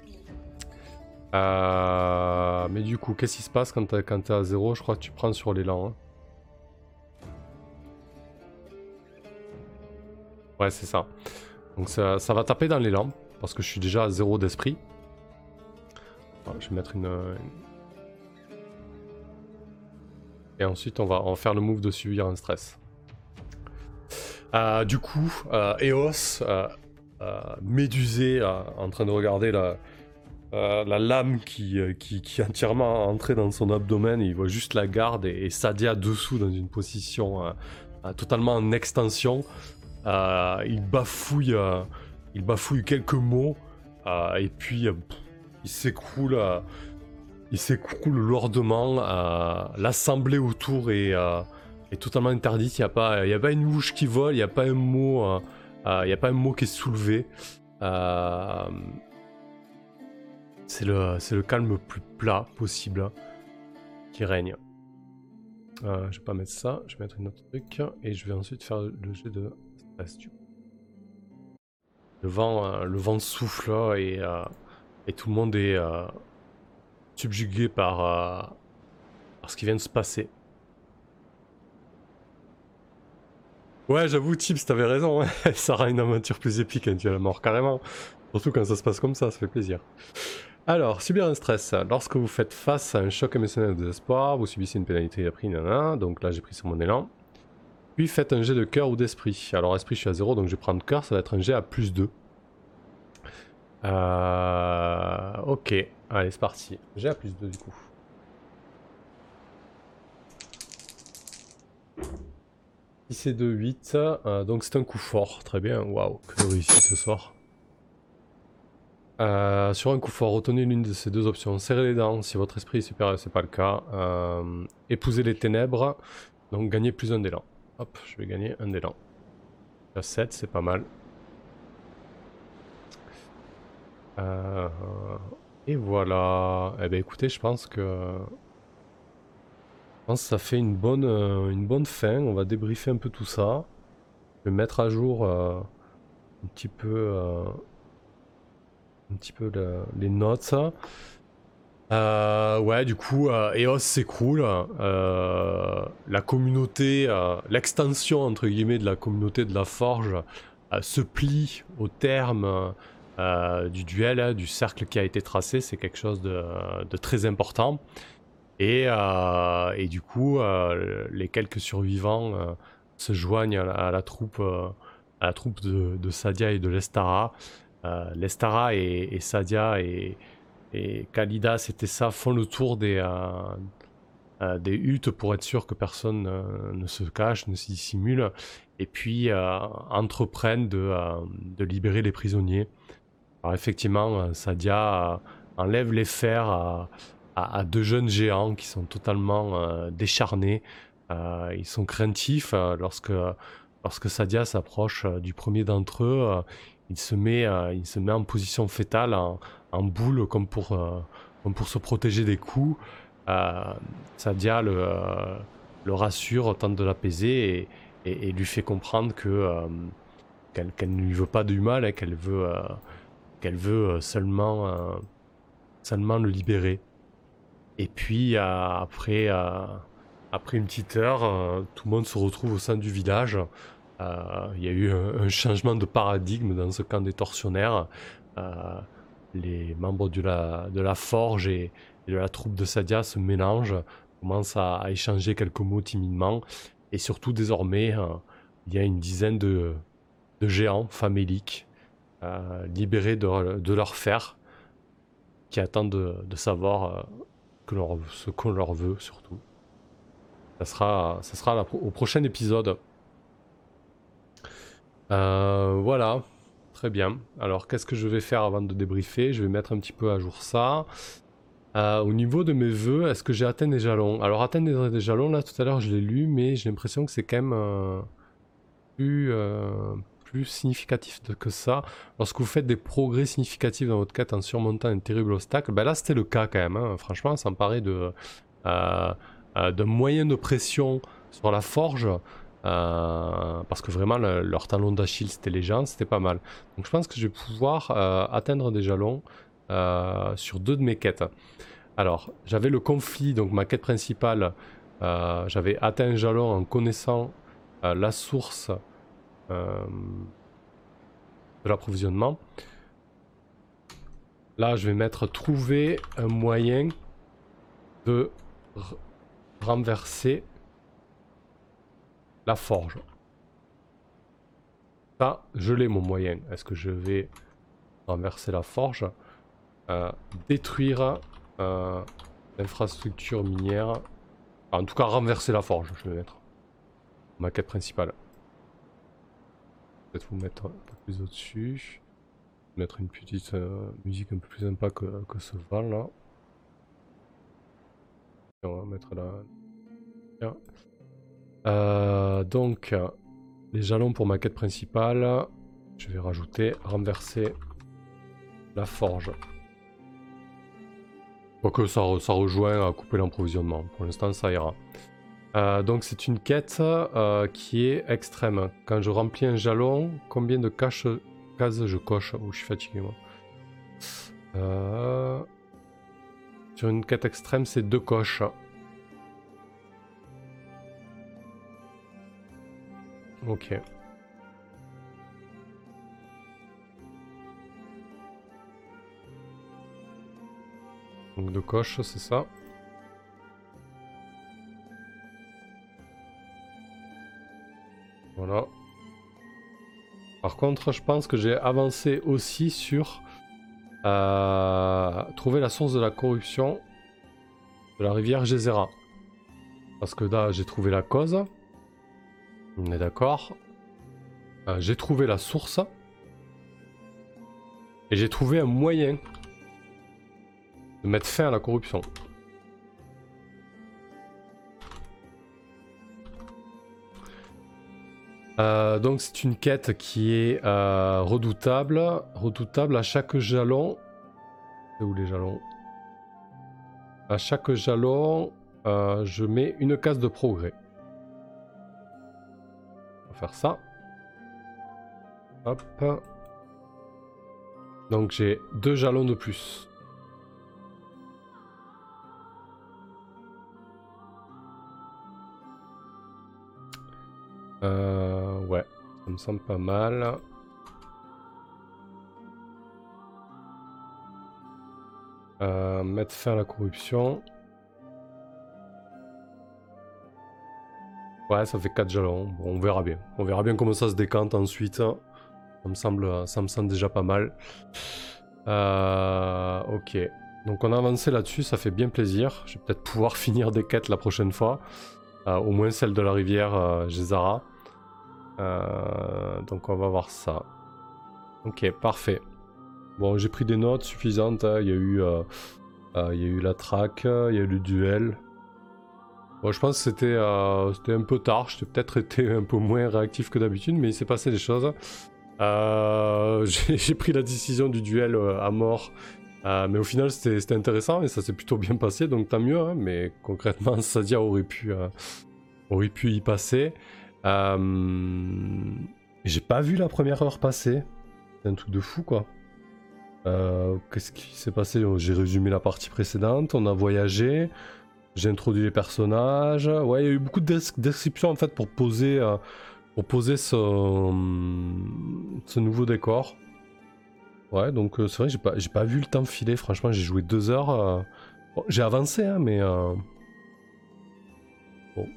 Euh, mais du coup, qu'est-ce qui se passe quand t'es à 0 Je crois que tu prends sur l'élan. hein. Ouais, c'est ça. Donc ça, va taper dans l'élan, parce que je suis déjà à 0 d'esprit. Je vais mettre une, Et ensuite, on va, va faire le move de subir un stress. Euh, du coup, euh, Eos, médusé, euh, en train de regarder la, euh, la lame qui, euh, qui, qui est entièrement entrée dans son abdomen, il voit juste la garde et, et Sadia dessous dans une position euh, euh, totalement en extension. Euh, il bafouille, euh, il bafouille quelques mots euh, et puis euh, il s'écroule, euh, il s'écroule lourdement. euh, L'assemblée autour est, euh, est totalement interdite. Il n'y a pas, a pas une mouche qui vole, il n'y a pas un mot, euh, euh, il y a pas un mot qui est soulevé. Euh, c'est le, calme le plus plat possible hein, qui règne. Euh, je vais pas mettre ça, je vais mettre une autre truc et je vais ensuite faire le jet de. Le vent, euh, le vent souffle et, euh, et tout le monde est euh, subjugué par, euh, par ce qui vient de se passer. Ouais, j'avoue, Tips, t'avais raison. hein. ça rend une aventure plus épique, hein, tu as la mort carrément. Surtout quand ça se passe comme ça, ça fait plaisir. Alors, subir un stress. Lorsque vous faites face à un choc émotionnel de désespoir, vous subissez une pénalité à prix, nanana. Donc là, j'ai pris sur mon élan. Puis faites un jet de cœur ou d'esprit. Alors, esprit, je suis à 0, donc je vais prendre cœur, ça va être un jet à plus 2. Euh... Ok, allez, c'est parti. Jet à plus 2 du coup. Si c'est de 8, euh, donc c'est un coup fort, très bien, waouh, que de réussite ce soir. Euh, sur un coup fort, retenez l'une de ces deux options. Serrez les dents si votre esprit est supérieur, c'est pas le cas. Euh, épousez les ténèbres, donc gagnez plus un d'élan. Hop, je vais gagner un d'élan. La 7, c'est pas mal. Euh, et voilà. Eh ben écoutez, je pense que... Pense que ça fait une bonne, euh, une bonne fin. On va débriefer un peu tout ça. Je vais mettre à jour euh, un petit peu... euh, un petit peu le- les notes. Ouais, du coup, euh, EOS s'écroule. Euh, la communauté, l'extension entre guillemets de la communauté de la Forge se plie au terme du duel, hein, du cercle qui a été tracé. C'est quelque chose de, de très important. Et, euh, et du coup, euh, les quelques survivants euh, se joignent à la, troupe, à la troupe de, Sadia et de Lestara. Lestara et, Sadia et, et Kalidas et Tessa font le tour des, huttes pour être sûr que personne ne se cache, ne se dissimule, et puis entreprennent de, de libérer les prisonniers. Alors effectivement, Sadia enlève les fers à, à- deux jeunes géants qui sont totalement euh, décharnés. Euh, ils sont craintifs euh, lorsque, Sadia s'approche du premier d'entre eux. il, se met, il se met en position fétale, en, boule, comme pour, pour se protéger des coups. Sadia le, rassure, tente de l'apaiser et, lui fait comprendre que qu'elle ne lui veut pas du mal, et qu'elle veut, qu'elle veut seulement, seulement le libérer. Et puis après, après une petite heure, tout le monde se retrouve au sein du village. Il y a eu un, changement de paradigme dans ce camp des tortionnaires. les membres de la, forge et, de la troupe de Sadia se mélangent, commencent à, échanger quelques mots timidement. Et surtout, désormais, il y a une dizaine de, géants faméliques libérés de, leur fer qui attendent de, savoir leur, ce qu'on leur veut surtout. Ça sera, ça sera au prochain épisode. Euh, voilà, très bien. Alors qu'est-ce que je vais faire avant de débriefer? Je vais mettre un petit peu à jour ça. Euh, au niveau de mes vœux, est-ce que j'ai atteint des jalons? Alors atteindre des jalons, là tout à l'heure je l'ai lu, mais j'ai l'impression que c'est quand même euh, plus, plus significatif que ça. Lorsque vous faites des progrès significatifs dans votre quête en surmontant un terrible obstacle, ben là c'était le cas quand même. Hein. Franchement, ça me de, euh, euh, d'un moyen de pression sur la forge. Euh, parce que vraiment leur talon d'Achille c'était les gens, c'était pas mal. Donc je pense que je vais pouvoir atteindre des jalons sur deux de mes quêtes. Alors j'avais le conflit, donc ma quête principale, j'avais atteint un jalon en connaissant la source de l'approvisionnement. Là, je vais mettre trouver un moyen de renverser la forge. Ça, je l'ai mon moyen. Est-ce que je vais renverser la forge? Euh, Détruire euh, l'infrastructure minière. en tout cas, renverser la forge, je vais mettre. Ma quête principale peut-être vous mettre un peu plus au-dessus. Mettre une petite euh, musique un peu plus sympa que, ce val là. on va mettre là. Euh, donc, les jalons pour ma quête principale. Je vais rajouter renverser la forge. Quoique ça, ça rejoint à couper l'approvisionnement. Pour l'instant, ça ira. Euh, donc c'est une quête euh, qui est extrême. Quand je remplis un jalon, combien de cases je coche? Oh, je suis fatigué moi. Euh, sur une quête extrême, c'est deux coches. Ok. Donc deux coches, c'est ça. Voilà. Par contre, je pense que j'ai avancé aussi sur euh, trouver la source de la corruption de la rivière Gézera. Parce que là, j'ai trouvé la cause. On est d'accord. Euh, j'ai trouvé la source. Et j'ai trouvé un moyen de mettre fin à la corruption. Euh, donc c'est une quête qui est euh, redoutable. Redoutable à chaque jalon. C'est où les jalons? À chaque jalon, euh, je mets une case de progrès. On va faire ça. Hop. Donc j'ai deux jalons de plus. Euh, ouais, ça me semble pas mal. Euh, mettre fin à la corruption. Ouais, ça fait 4 jalons. Bon, on verra bien. On verra bien comment ça se décante ensuite. Ça me semble, ça me semble déjà pas mal. Euh, ok. Donc on a avancé là-dessus, ça fait bien plaisir. Je vais peut-être pouvoir finir des quêtes la prochaine fois. Euh, au moins celle de la rivière euh, Gézara. Euh, donc on va voir ça. Ok, parfait. Bon, j'ai pris des notes suffisantes. Hein. Il, y a eu, y a eu la track, il y a eu le duel. Bon, je pense que c'était un peu tard. J'ai peut-être été un peu moins réactif que d'habitude, mais il s'est passé des choses. j'ai pris la décision du duel à mort mais au final, c'était intéressant et ça s'est plutôt bien passé, donc tant mieux. Hein, mais concrètement, Sadia aurait pu, aurait pu y passer. J'ai pas vu la première heure passer. C'est un truc de fou, quoi. Qu'est-ce qui s'est passé? J'ai résumé la partie précédente, on a voyagé, j'ai introduit les personnages. Ouais, il y a eu beaucoup de descriptions en fait pour poser, pour poser ce nouveau décor. Ouais, donc c'est vrai, j'ai pas, pas vu le temps filer. Franchement, j'ai joué deux heures. j'ai avancé, hein, mais. Bon.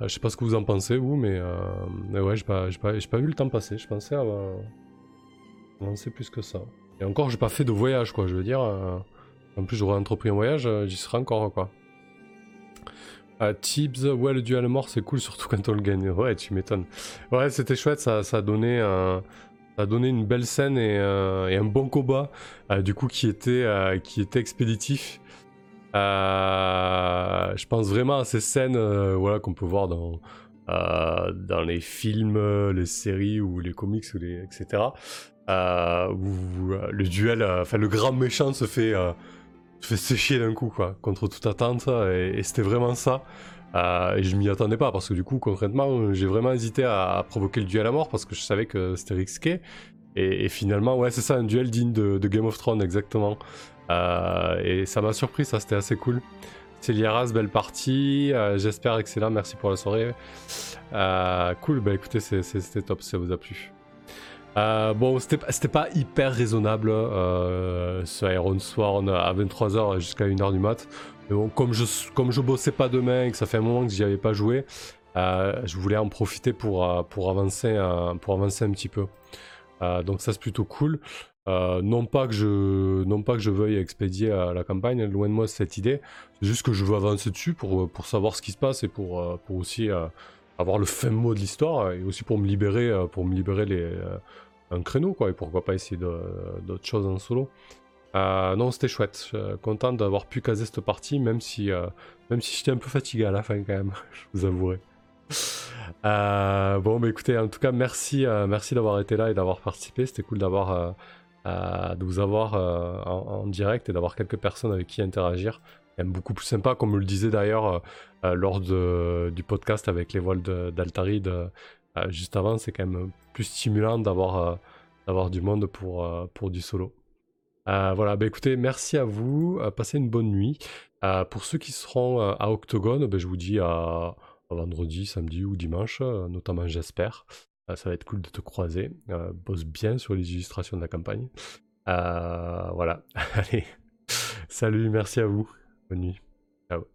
je sais pas ce que vous en pensez, vous, mais. mais ouais, j'ai pas, pas, pas, vu le temps passer. Je pensais avancer plus que ça. Et encore, j'ai pas fait de voyage, quoi. Je veux dire. En plus, j'aurais entrepris un voyage, j'y serai encore, quoi. Uh, Tibbs, ouais, le duel mort, c'est cool, surtout quand on le gagne. Ouais, tu m'étonnes. Ouais, c'était chouette, ça, ça a donné a donné une belle scène et, euh, un bon combat, euh, du coup, qui était, euh, qui était expéditif. je pense vraiment à ces scènes voilà, qu'on peut voir dans, dans les films, les séries ou les comics, etc. où le duel, enfin le grand méchant se fait, se fait sécher d'un coup, quoi, contre toute attente, et c'était vraiment ça. Euh, et je m'y attendais pas parce que du coup, concrètement, j'ai vraiment hésité à, provoquer le duel à mort parce que je savais que c'était risqué. Et, finalement, ouais, c'est ça, un duel digne de, Game of Thrones, exactement. Euh, et ça m'a surpris, ça, c'était assez cool. Célieras, belle partie. Euh, j'espère excellent, merci pour la soirée. cool, bah écoutez, c'était top, ça vous a plu. bon, c'était pas hyper raisonnable ce Iron Sworn à 23h jusqu'à 1h du mat comme je, comme je bossais pas demain et que ça fait un moment que j'y avais pas joué, euh, je voulais en profiter pour, euh, pour, avancer, euh, pour avancer un petit peu. donc ça c'est plutôt cool. non, pas que je, non pas que je veuille expédier la campagne, loin de moi cette idée. C'est juste que je veux avancer dessus pour, pour savoir ce qui se passe et pour, pour aussi avoir le fin mot de l'histoire et aussi pour me libérer, pour me libérer les, un créneau quoi, et pourquoi pas essayer d'autres choses en solo. Euh, non, c'était chouette. content d'avoir pu caser cette partie, même si, euh, si j'étais un peu fatigué à la fin quand même, je vous avouerai. Euh, bon, mais écoutez, en tout cas, merci, merci d'avoir été là et d'avoir participé. C'était cool d'avoir, de vous avoir en, direct et d'avoir quelques personnes avec qui interagir. Même beaucoup plus sympa, comme le disait d'ailleurs lors du podcast avec les voiles d'Altaride juste avant. C'est quand même plus stimulant d'avoir, d'avoir du monde pour, pour du solo. Euh, voilà, bah écoutez, merci à vous, euh, passez une bonne nuit. Euh, pour ceux qui seront à Octogone, bah, je vous dis à, vendredi, samedi ou dimanche, notamment j'espère. ça va être cool de te croiser. bosse bien sur les illustrations de la campagne. voilà, allez, salut, merci à vous, bonne nuit. Ciao.